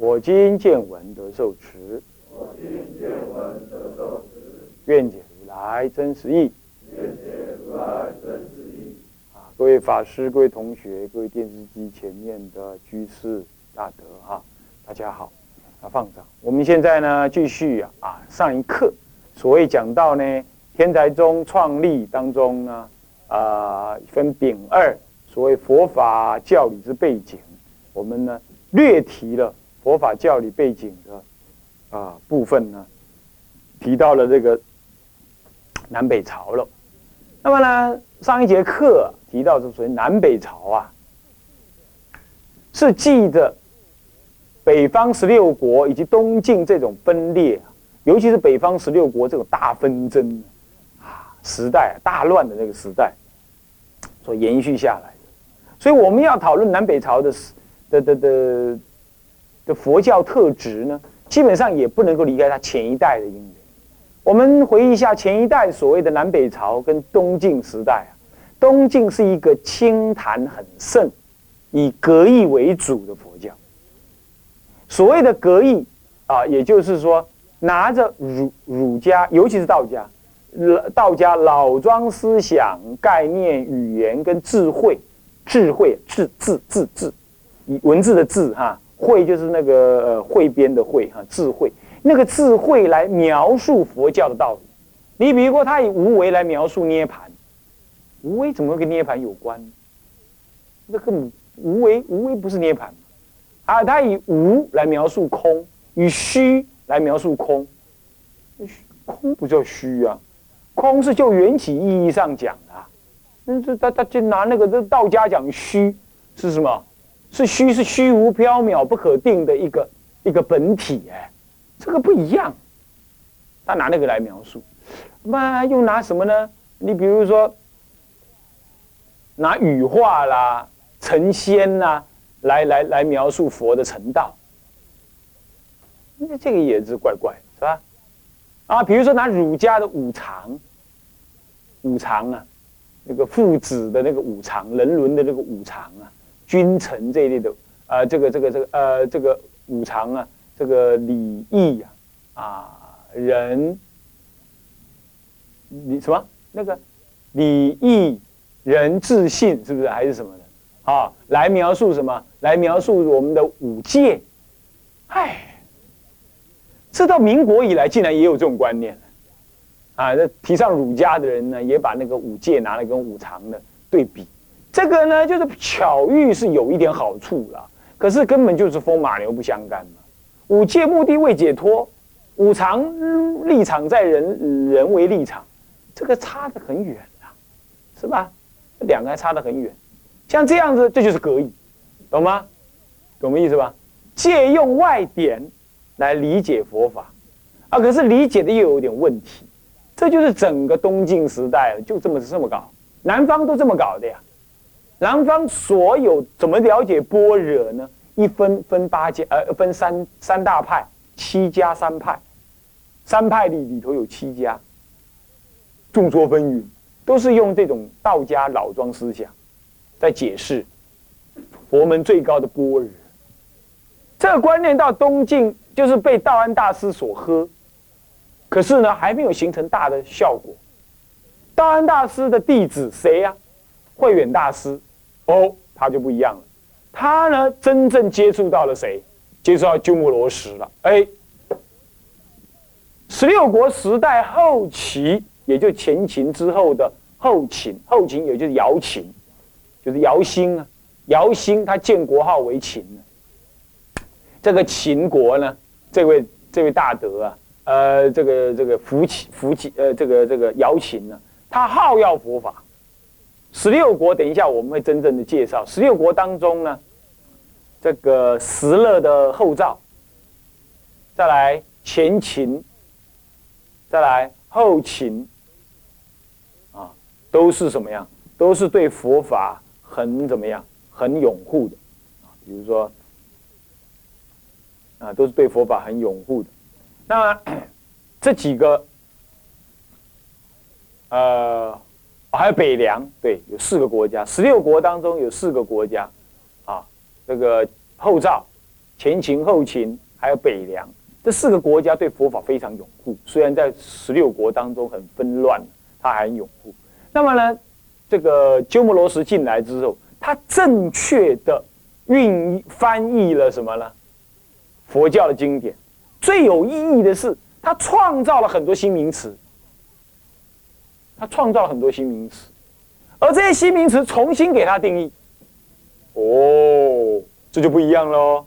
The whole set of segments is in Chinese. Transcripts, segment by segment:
我今见闻得受持。我今见闻得受持愿解如来真实义。啊，各位法师、各位同学、各位电视机前面的居士大德啊，大家好。啊，放掌。我们现在呢，继续啊啊上一课。所谓讲到呢，天台宗创立当中呢，啊分丙二，所谓佛法教理之背景，我们呢略提了佛法教理背景的啊部分呢，提到了这个南北朝了。那么呢，上一节课提到是属于南北朝啊，是记着北方十六国以及东晋这种分裂。尤其是北方十六国这种大纷争啊时代大乱的那个时代所延续下来的，所以我们要讨论南北朝的时的的的的佛教特质呢，基本上也不能够离开它前一代的因缘。我们回忆一下前一代所谓的南北朝跟东晋时代啊，东晋是一个清谈很盛，以格义为主的佛教。所谓的格义啊，也就是说。拿着儒儒家，尤其是道家，道家老庄思想、概念、语言跟智慧，智慧智智智智，以文字的字哈，慧就是那个呃汇编的汇哈，智慧那个智慧来描述佛教的道理。你比如说，他以无为来描述涅盘，无为怎么会跟涅盘有关？那个无为无为不是涅盘啊，他以无来描述空以虚。来描述空，空不叫虚啊，空是就缘起意义上讲的。那这他他就拿那个这道家讲虚是什么？是虚是虚无缥缈不可定的一个一个本体哎，这个不一样。他拿那个来描述，那又拿什么呢？你比如说拿羽化啦、成仙啦来来来描述佛的成道。那这个也是怪怪，是吧？啊，比如说拿儒家的五常，五常啊，那个父子的那个五常，人伦的那个五常啊，君臣这一类的，呃，这个这个这个呃，这个五常啊，这个礼义啊，啊，仁，你什么那个礼义仁智信是不是还是什么的？啊，来描述什么？来描述我们的五戒，唉。这到民国以来，竟然也有这种观念啊！那提倡儒家的人呢，也把那个五戒拿来跟五常的对比。这个呢，就是巧遇是有一点好处了，可是根本就是风马牛不相干嘛。五戒目的为解脱，五常立场在人人为立场，这个差得很远啊，是吧？两个还差得很远。像这样子，这就是格义，懂吗？懂我意思吧？借用外典。来理解佛法，啊，可是理解的又有点问题，这就是整个东晋时代就这么这么搞，南方都这么搞的呀。南方所有怎么了解般若呢？一分分八家，呃，分三三大派，七家三派，三派里里头有七家，众说纷纭，都是用这种道家老庄思想在解释佛门最高的般若。这个观念到东晋。就是被道安大师所喝，可是呢，还没有形成大的效果。道安大师的弟子谁呀？慧远大师，哦，他就不一样了。他呢，真正接触到了谁？接触到鸠摩罗什了。哎，十六国时代后期，也就前秦之后的后秦，后秦也就是姚秦，就是姚兴啊。姚兴他建国号为秦这个秦国呢？这位这位大德啊，呃，这个这个福齐福齐呃，这个这个姚秦呢，他好要佛法。十六国，等一下我们会真正的介绍。十六国当中呢，这个石勒的后赵，再来前秦，再来后秦，啊，都是什么样？都是对佛法很怎么样？很拥护的，啊，比如说，啊，都是对佛法很拥护的。那 这几个，呃。还有北凉，对，有四个国家，十六国当中有四个国家，啊，这个后赵、前秦、后秦，还有北凉，这四个国家对佛法非常拥护。虽然在十六国当中很纷乱，他还很拥护。那么呢，这个鸠摩罗什进来之后，他正确的运翻译了什么呢？佛教的经典。最有意义的是，他创造了很多新名词。他创造了很多新名词，而这些新名词重新给他定义，哦，这就不一样喽。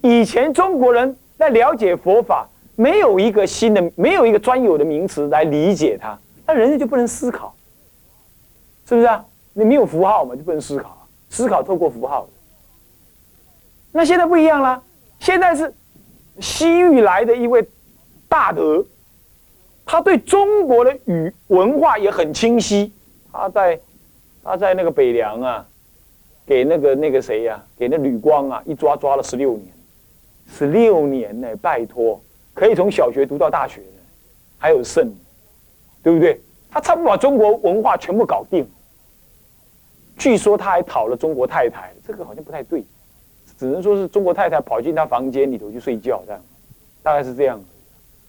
以前中国人在了解佛法，没有一个新的，没有一个专有的名词来理解它，那人家就不能思考，是不是啊？你没有符号嘛，就不能思考，思考透过符号。那现在不一样了，现在是西域来的一位大德。他对中国的语文化也很清晰。他在他在那个北凉啊，给那个那个谁呀，给那吕光啊，一抓抓了十六年，十六年呢，拜托，可以从小学读到大学的，还有剩，对不对？他差不多把中国文化全部搞定。据说他还讨了中国太太，这个好像不太对，只能说是中国太太跑进他房间里头去睡觉这样，大概是这样。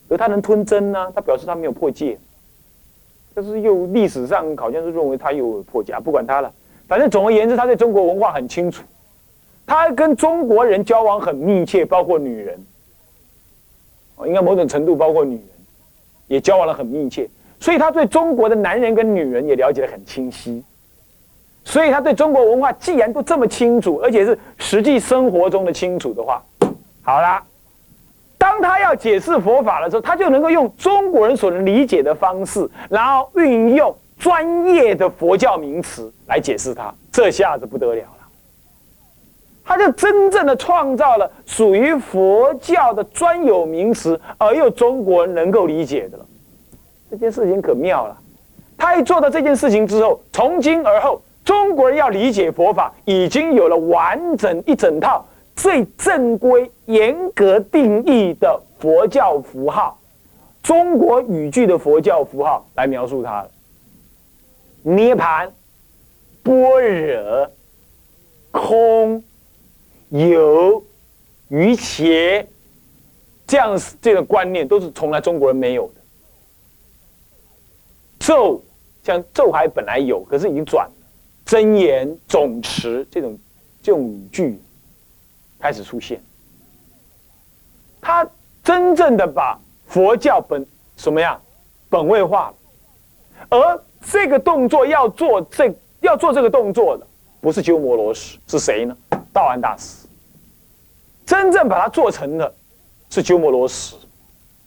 而他能吞针呢？他表示他没有破戒，但是又历史上好像是认为他有破戒，不管他了。反正总而言之，他对中国文化很清楚，他跟中国人交往很密切，包括女人，应该某种程度包括女人，也交往了很密切。所以他对中国的男人跟女人也了解的很清晰。所以他对中国文化既然都这么清楚，而且是实际生活中的清楚的话，好了。当他要解释佛法的时候，他就能够用中国人所能理解的方式，然后运用专业的佛教名词来解释它。这下子不得了了，他就真正的创造了属于佛教的专有名词，而又中国人能够理解的了。这件事情可妙了。他一做到这件事情之后，从今而后，中国人要理解佛法，已经有了完整一整套。最正规、严格定义的佛教符号，中国语句的佛教符号来描述它涅盘、般若、空、有、于邪，这样这个观念都是从来中国人没有的。咒，像咒还本来有，可是已经转了。真言、总持这种这种语句。开始出现，他真正的把佛教本什么呀本位化，而这个动作要做这要做这个动作的不是鸠摩罗什是谁呢？道安大师。真正把它做成的，是鸠摩罗什，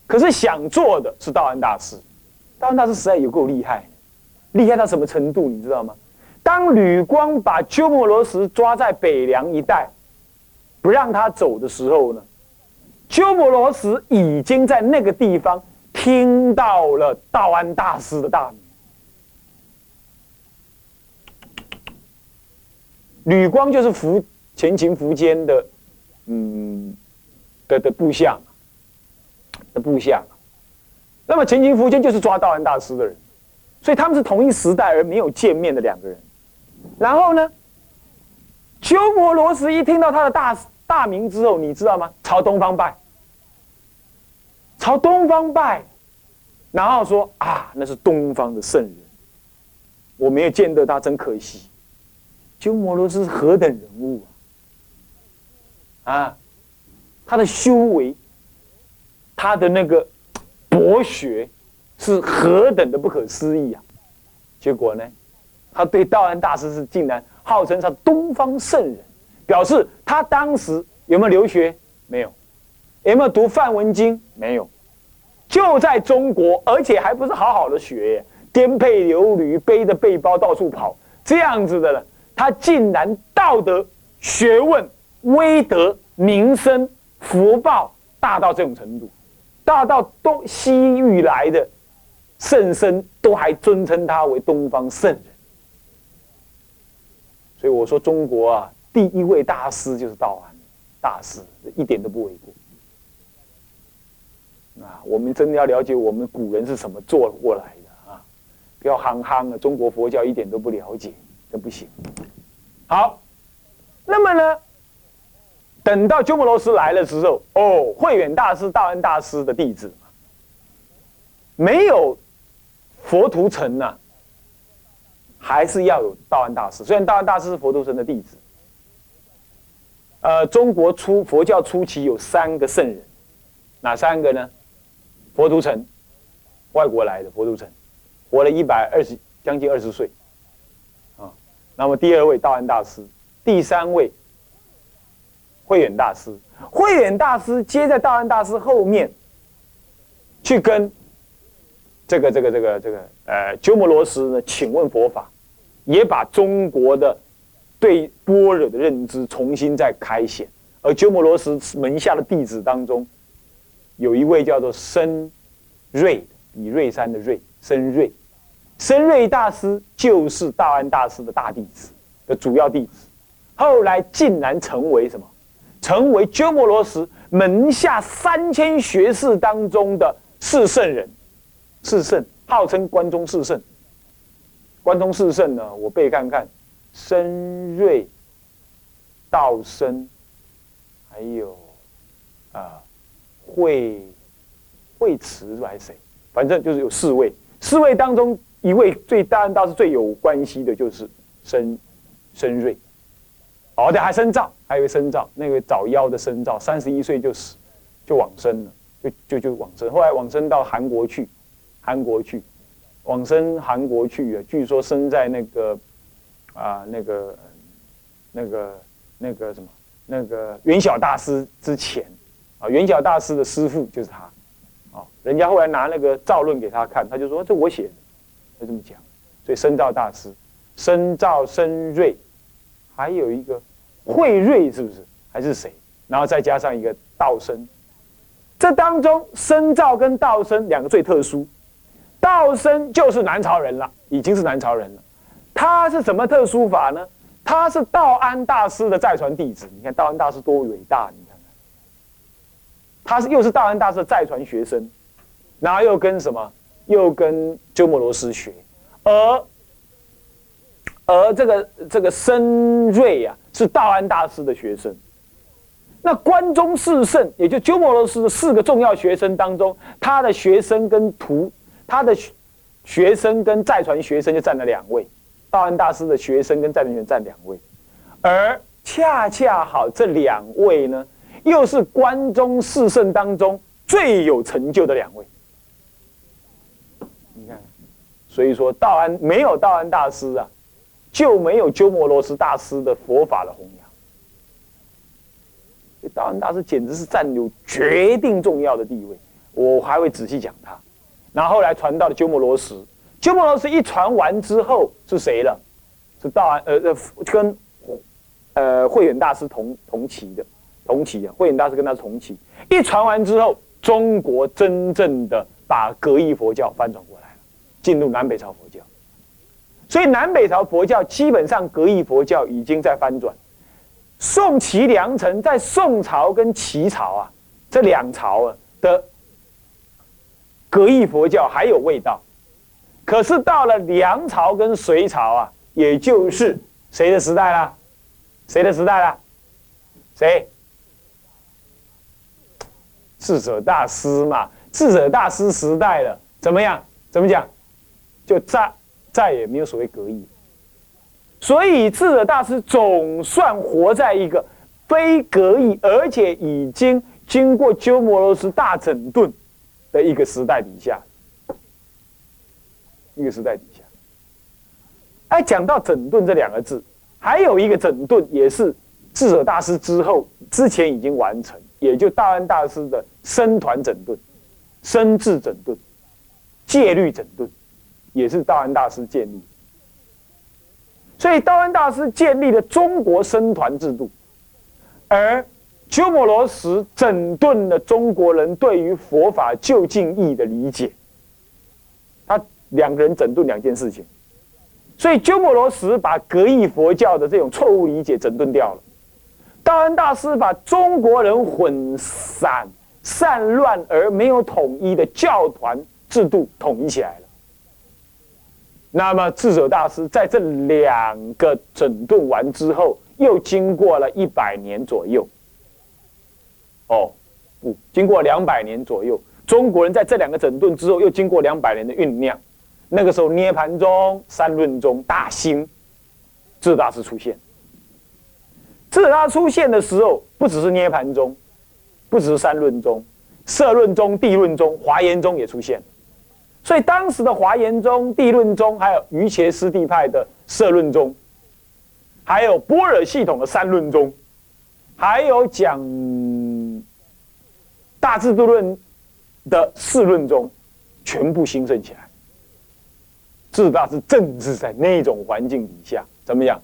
可是想做的是道安大师。道安大师实在有够厉害，厉害到什么程度？你知道吗？当吕光把鸠摩罗什抓在北凉一带。不让他走的时候呢，鸠摩罗什已经在那个地方听到了道安大师的大名。吕光就是福前秦苻坚的，嗯，的的部下，的部下。那么前秦苻坚就是抓道安大师的人，所以他们是同一时代而没有见面的两个人。然后呢？鸠摩罗什一听到他的大大名之后，你知道吗？朝东方拜，朝东方拜，然后说啊，那是东方的圣人，我没有见到他，真可惜。鸠摩罗什是何等人物啊！啊，他的修为，他的那个博学，是何等的不可思议啊！结果呢，他对道安大师是竟然。号称他东方圣人，表示他当时有没有留学？没有，有没有读范文经？没有，就在中国，而且还不是好好的学，颠沛流离，背着背包到处跑，这样子的呢，他竟然道德学问威德、名声、福报大到这种程度，大到东西域来的圣僧都还尊称他为东方圣人。所以我说，中国啊，第一位大师就是道安大师，一点都不为过。啊，我们真的要了解我们古人是怎么做过来的啊！不要憨憨的，中国佛教一点都不了解，这不行。好，那么呢，等到鸠摩罗什来了之后，哦，慧远大师、道安大师的弟子，没有佛图澄呐。还是要有道安大师，虽然道安大师是佛图澄的弟子。呃，中国初佛教初期有三个圣人，哪三个呢？佛图澄，外国来的佛图澄，活了一百二十将近二十岁，啊。那么第二位道安大师，第三位慧远大师。慧远大师接在道安大师后面，去跟。这个这个这个这个呃，鸠摩罗什呢，请问佛法，也把中国的对般若的认知重新再开显。而鸠摩罗什门下的弟子当中，有一位叫做深瑞，比瑞山的瑞，深瑞，深瑞大师就是道安大师的大弟子的主要弟子，后来竟然成为什么？成为鸠摩罗什门下三千学士当中的四圣人。四圣号称关中四圣，关中四圣呢？我背看看，深瑞、道生，还有啊慧慧慈还是谁？反正就是有四位。四位当中，一位最当然倒是最有关系的，就是深深瑞。哦，对，还深造，还有一位深造，那位早夭的深造，三十一岁就死，就往生了，就就就往生。后来往生到韩国去。韩国去，往生韩国去啊！据说生在那个啊，那个那个那个什么，那个元晓大师之前啊，元晓大师的师傅就是他啊。人家后来拿那个造论给他看，他就说这我写的，就这么讲。所以深造大师，深造深瑞，还有一个慧瑞，是不是？还是谁？然后再加上一个道生，这当中深造跟道生两个最特殊。道生就是南朝人了，已经是南朝人了。他是什么特殊法呢？他是道安大师的再传弟子。你看道安大师多伟大！你看看，他是又是道安大师的再传学生，然后又跟什么？又跟鸠摩罗什学。而而这个这个深瑞呀，是道安大师的学生。那关中四圣，也就鸠摩罗什的四个重要学生当中，他的学生跟徒。他的学生跟再传学生就占了两位，道安大师的学生跟再传学生占两位，而恰恰好这两位呢，又是关中四圣当中最有成就的两位。你看，所以说道安没有道安大师啊，就没有鸠摩罗什大师的佛法的弘扬。道安大师简直是占有决定重要的地位，我还会仔细讲他。然后后来传到了鸠摩罗什，鸠摩罗什一传完之后是谁了？是道安，呃呃，跟呃慧远大师同同期的，同期啊，慧远大师跟他同期。一传完之后，中国真正的把格义佛教翻转过来了，进入南北朝佛教。所以南北朝佛教基本上格义佛教已经在翻转。宋齐梁陈在宋朝跟齐朝啊这两朝啊的。格义佛教还有味道，可是到了梁朝跟隋朝啊，也就是谁的时代了？谁的时代了？谁？智者大师嘛，智者大师时代了，怎么样？怎么讲？就再再也没有所谓格义，所以智者大师总算活在一个非格义，而且已经经过鸠摩罗什大整顿。的一个时代底下，一个时代底下，哎，讲到整顿这两个字，还有一个整顿也是智者大师之后之前已经完成，也就道安大师的僧团整顿、僧制整顿、戒律整顿，也是道安大师建立。所以道安大师建立了中国僧团制度，而鸠摩罗什整顿了中国人对于佛法究竟义的理解。他两个人整顿两件事情，所以鸠摩罗什把格义佛教的这种错误理解整顿掉了。道恩大师把中国人混散、散乱而没有统一的教团制度统一起来了。那么智者大师在这两个整顿完之后，又经过了一百年左右。经过两百年左右，中国人在这两个整顿之后，又经过两百年的酝酿。那个时候，涅盘中、三论中大兴，智大师出现。智大出现的时候，不只是涅盘中，不只是三论中，社论中、地论中、华严中也出现。所以当时的华严中、地论中，还有瑜伽师地派的社论中，还有般若系统的三论中，还有讲。大制度论的四论中，全部兴盛起来。智大是政治在那种环境底下，怎么样？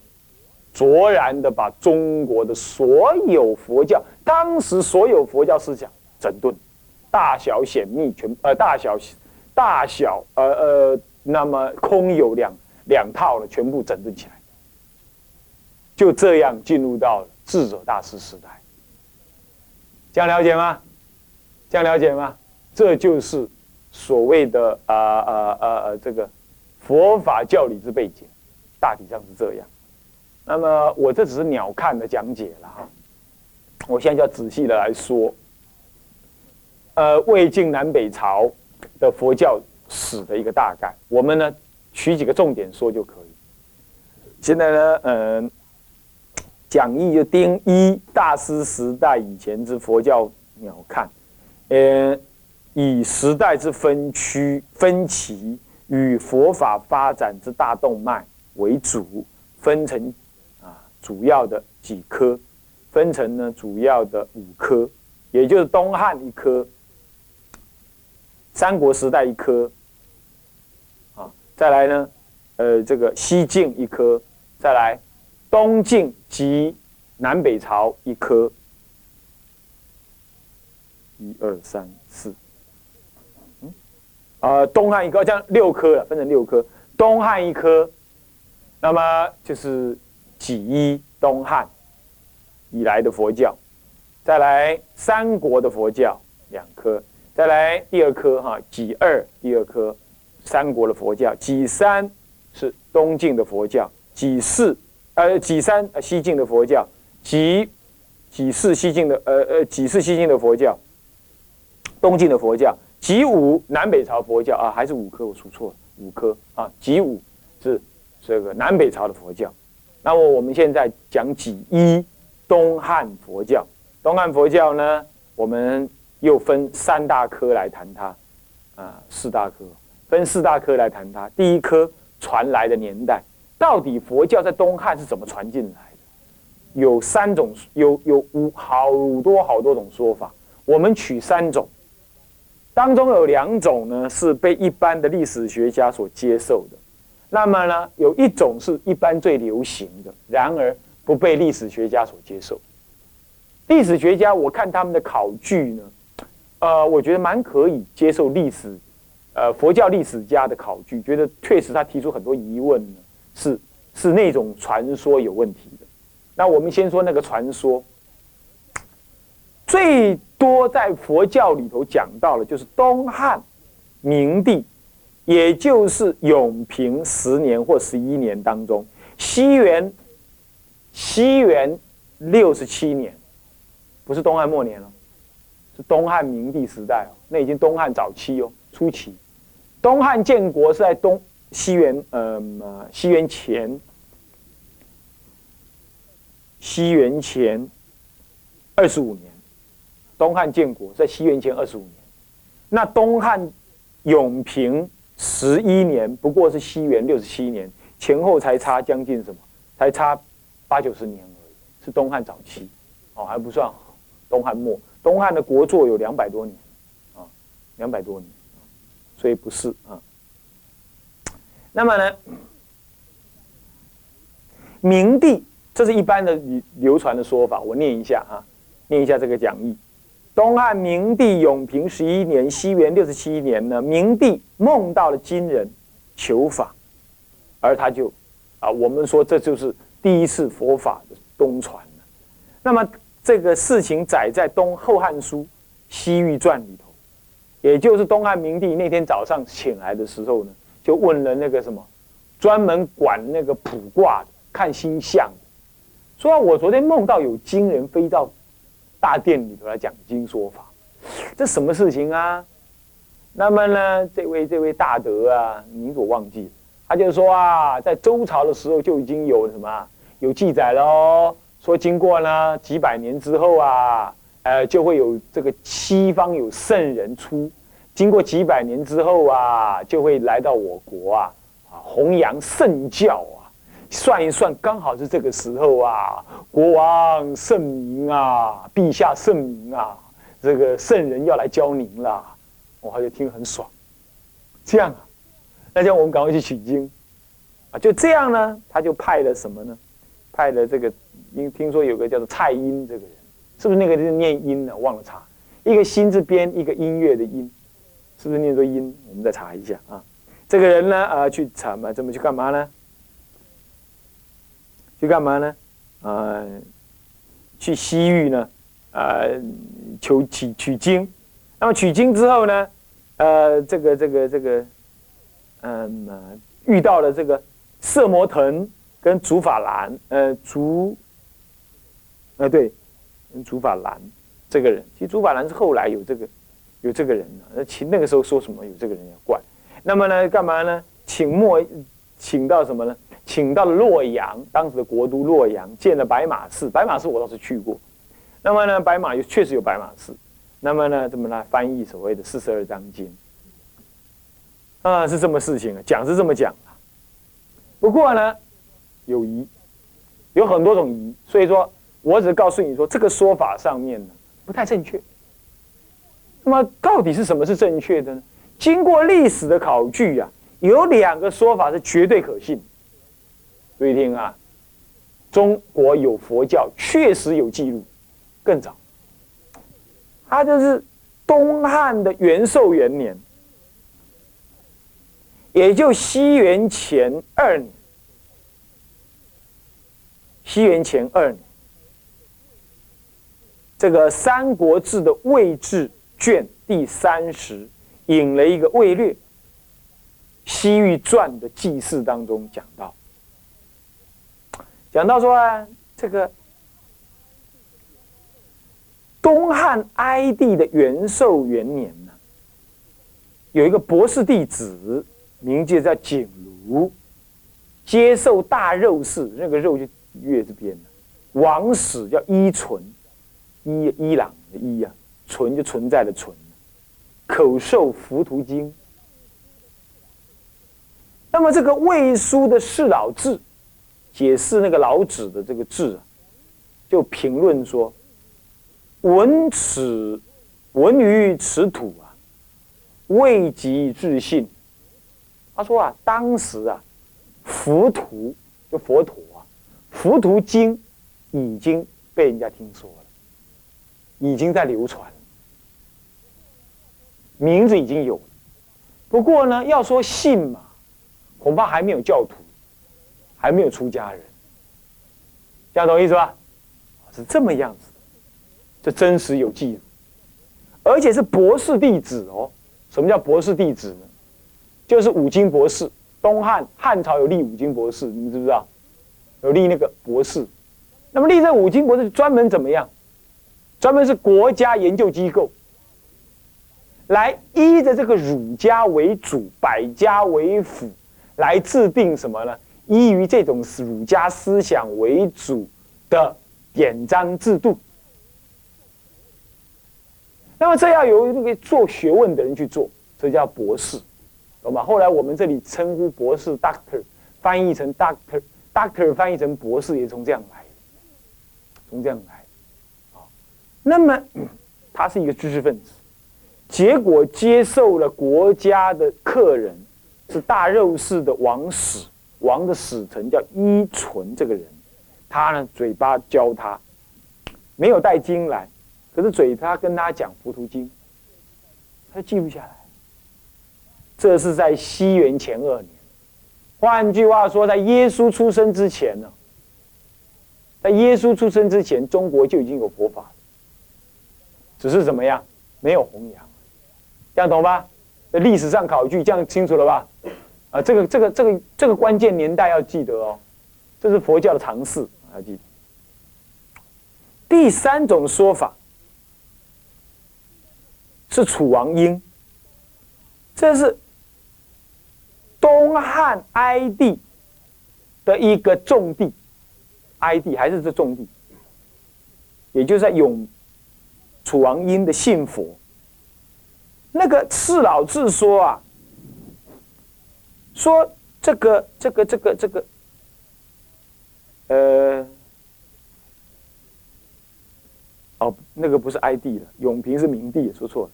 卓然的把中国的所有佛教，当时所有佛教思想整顿，大小显密全呃大小大小呃呃，那么空有两两套了，全部整顿起来。就这样进入到智者大师时代。这样了解吗？这样了解吗？这就是所谓的啊啊啊啊这个佛法教理之背景，大体上是这样。那么我这只是鸟瞰的讲解了哈，我现在就要仔细的来说，呃，魏晋南北朝的佛教史的一个大概，我们呢取几个重点说就可以。现在呢，嗯，讲义就丁一大师时代以前之佛教鸟瞰。呃，以时代之分区分歧与佛法发展之大动脉为主，分成啊主要的几科，分成呢主要的五科，也就是东汉一科，三国时代一科，啊，再来呢，呃，这个西晋一科，再来东晋及南北朝一科。一二三四，嗯，啊，东汉一科，这样六科了，分成六科。东汉一科，那么就是几一东汉以来的佛教，再来三国的佛教两科，再来第二科哈，几二第二科，三国的佛教，几三是东晋的佛教，几四呃几三西晋的佛教，几几四西晋的呃呃几四西晋的佛教。东晋的佛教，己午南北朝佛教啊，还是五科，我数错了，五科啊，己午是这个南北朝的佛教。那么我们现在讲己一东汉佛教，东汉佛教呢，我们又分三大科来谈它，啊，四大科分四大科来谈它。第一科传来的年代，到底佛教在东汉是怎么传进来的？有三种，有有五好多好多种说法，我们取三种。当中有两种呢，是被一般的历史学家所接受的。那么呢，有一种是一般最流行的，然而不被历史学家所接受。历史学家，我看他们的考据呢，呃，我觉得蛮可以接受历史，呃，佛教历史家的考据，觉得确实他提出很多疑问呢，是是那种传说有问题的。那我们先说那个传说。最多在佛教里头讲到了，就是东汉明帝，也就是永平十年或十一年当中，西元西元六十七年，不是东汉末年了，是东汉明帝时代哦，那已经东汉早期哦，初期。东汉建国是在东西元呃西元前西元前二十五年。东汉建国在西元前二十五年，那东汉永平十一年，不过是西元六十七年，前后才差将近什么？才差八九十年而已，是东汉早期，哦，还不算东汉末。东汉的国祚有两百多年，啊，两百多年，所以不是啊。那么呢，明帝这是一般的流传的说法，我念一下啊，念一下这个讲义。东汉明帝永平十一年，西元六十七年呢，明帝梦到了金人求法，而他就啊，我们说这就是第一次佛法的东传那么这个事情载在《东后汉书·西域传》里头，也就是东汉明帝那天早上醒来的时候呢，就问了那个什么，专门管那个卜卦的、看星象的。说我昨天梦到有金人飞到大殿里头来讲经说法，这什么事情啊？那么呢，这位这位大德啊，你所忘记，他就说啊，在周朝的时候就已经有什么有记载了哦，说经过呢几百年之后啊，呃，就会有这个西方有圣人出，经过几百年之后啊，就会来到我国啊，啊，弘扬圣教啊。算一算，刚好是这个时候啊！国王圣明啊，陛下圣明啊，这个圣人要来教您了，我还就听很爽。这样啊，那叫我们赶快去取经啊！就这样呢，他就派了什么呢？派了这个，因听说有个叫做蔡英这个人，是不是那个是念音呢？忘了查，一个心字边，一个音乐的音，是不是念作音？我们再查一下啊。这个人呢，啊，去查嘛，怎么去干嘛呢？去干嘛呢？呃，去西域呢，呃，求取取经。那么取经之后呢，呃，这个这个这个，嗯，遇到了这个色魔腾跟竺法兰，呃，竺，呃，对，竺法兰这个人，其实竺法兰是后来有这个有这个人的。那请那个时候说什么有这个人要怪？那么呢，干嘛呢？请莫请到什么呢？请到了洛阳，当时的国都洛阳，建了白马寺。白马寺我倒是去过。那么呢，白马有确实有白马寺。那么呢，怎么来？翻译所谓的四十二章经啊，是这么事情啊，讲是这么讲啊。不过呢，有疑，有很多种疑。所以说我只告诉你说，这个说法上面呢不太正确。那么到底是什么是正确的呢？经过历史的考据啊，有两个说法是绝对可信。注意听啊，中国有佛教，确实有记录，更早。他就是东汉的元寿元年，也就西元前二年。西元前二年，这个《三国志》的魏志卷第三十引了一个魏略《西域传》的记事当中讲到。讲到说啊，这个东汉哀帝的元寿元年呢，有一个博士弟子，名字叫景如，接受大肉氏，那个肉就月字边了。王史叫伊存，伊伊朗的伊呀，存就存在的存，口授浮屠经。那么这个魏书的释老志。解释那个老子的这个字，就评论说：“闻此，闻于此土啊，未及自信。”他说啊，当时啊，佛图就佛陀啊，佛图经已经被人家听说了，已经在流传，名字已经有了。不过呢，要说信嘛，恐怕还没有教徒。还没有出家人，这样懂意思吧？是这么样子的，这真实有记录，而且是博士弟子哦。什么叫博士弟子呢？就是五经博士。东汉汉朝有立五经博士，你们知不知道？有立那个博士。那么立这五经博士专门怎么样？专门是国家研究机构，来依着这个儒家为主，百家为辅，来制定什么呢？依于这种儒家思想为主的典章制度，那么这要由那个做学问的人去做，这叫博士，懂吗？后来我们这里称呼博士 doctor，翻译成 doctor，doctor 翻译成博士也从这样来，从这样来，啊，那么 他是一个知识分子，结果接受了国家的客人，是大肉氏的王室。王的使臣叫伊存，这个人，他呢嘴巴教他，没有带经来，可是嘴他跟他讲佛图经，他记不下来。这是在西元前二年，换句话说，在耶稣出生之前呢，在耶稣出生之前，中国就已经有佛法了，只是怎么样，没有弘扬，这样懂吧？在历史上考据，这样清楚了吧？啊，这个这个这个这个关键年代要记得哦，这是佛教的常识，要记。第三种说法是楚王英，这是东汉哀帝的一个重地，哀帝还是这重地，也就是在永楚王英的信佛。那个释老智说啊。说这个这个这个这个，呃，哦，那个不是哀帝了，永平是明帝，说错了。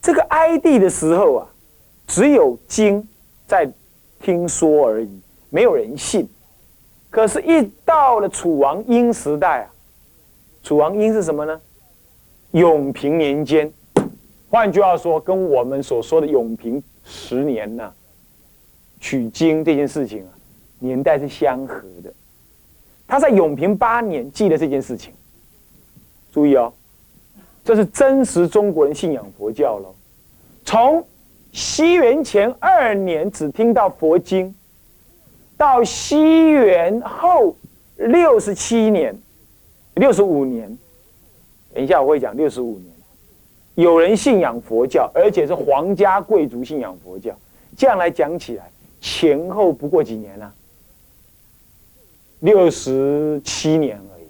这个哀帝的时候啊，只有经在听说而已，没有人信。可是，一到了楚王英时代啊，楚王英是什么呢？永平年间，换句话说，跟我们所说的永平十年呢。取经这件事情啊，年代是相合的。他在永平八年记得这件事情。注意哦，这是真实中国人信仰佛教喽。从西元前二年只听到佛经，到西元后六十七年、六十五年，等一下我会讲六十五年，有人信仰佛教，而且是皇家贵族信仰佛教。这样来讲起来。前后不过几年了，六十七年而已，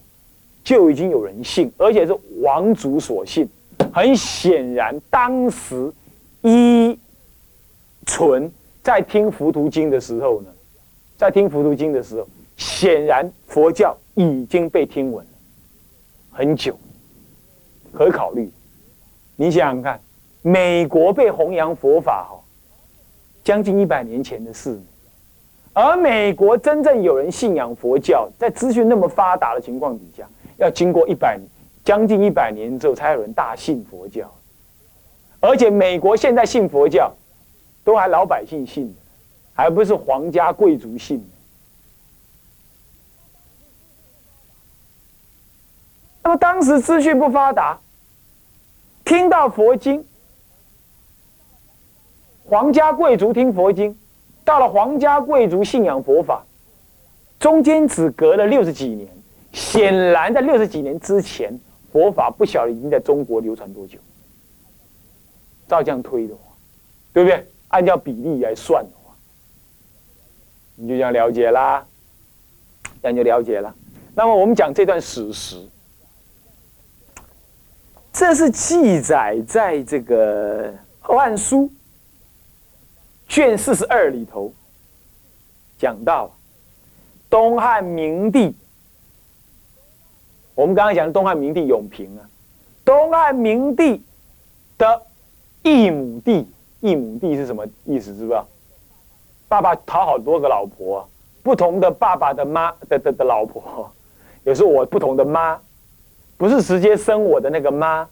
就已经有人信，而且是王族所信。很显然，当时依纯在听佛图经的时候呢，在听佛图经的时候，显然佛教已经被听闻很久，可考虑。你想想看，美国被弘扬佛法哈。将近一百年前的事，而美国真正有人信仰佛教，在资讯那么发达的情况底下，要经过一百将近一百年之后，才有人大信佛教。而且美国现在信佛教，都还老百姓信的，还不是皇家贵族信的。那么当时资讯不发达，听到佛经。皇家贵族听佛经，到了皇家贵族信仰佛法，中间只隔了六十几年。显然，在六十几年之前，佛法不晓得已经在中国流传多久。照这样推的话，对不对？按照比例来算的话，你就这样了解啦，这样就了解了。那么，我们讲这段史实，这是记载在这个《后汉书》。卷四十二里头讲到，东汉明帝，我们刚刚讲东汉明帝永平啊，东汉明帝的一亩地，一亩地是什么意思？是不知道？爸爸讨好多个老婆，不同的爸爸的妈的的的老婆，也是我不同的妈，不是直接生我的那个妈，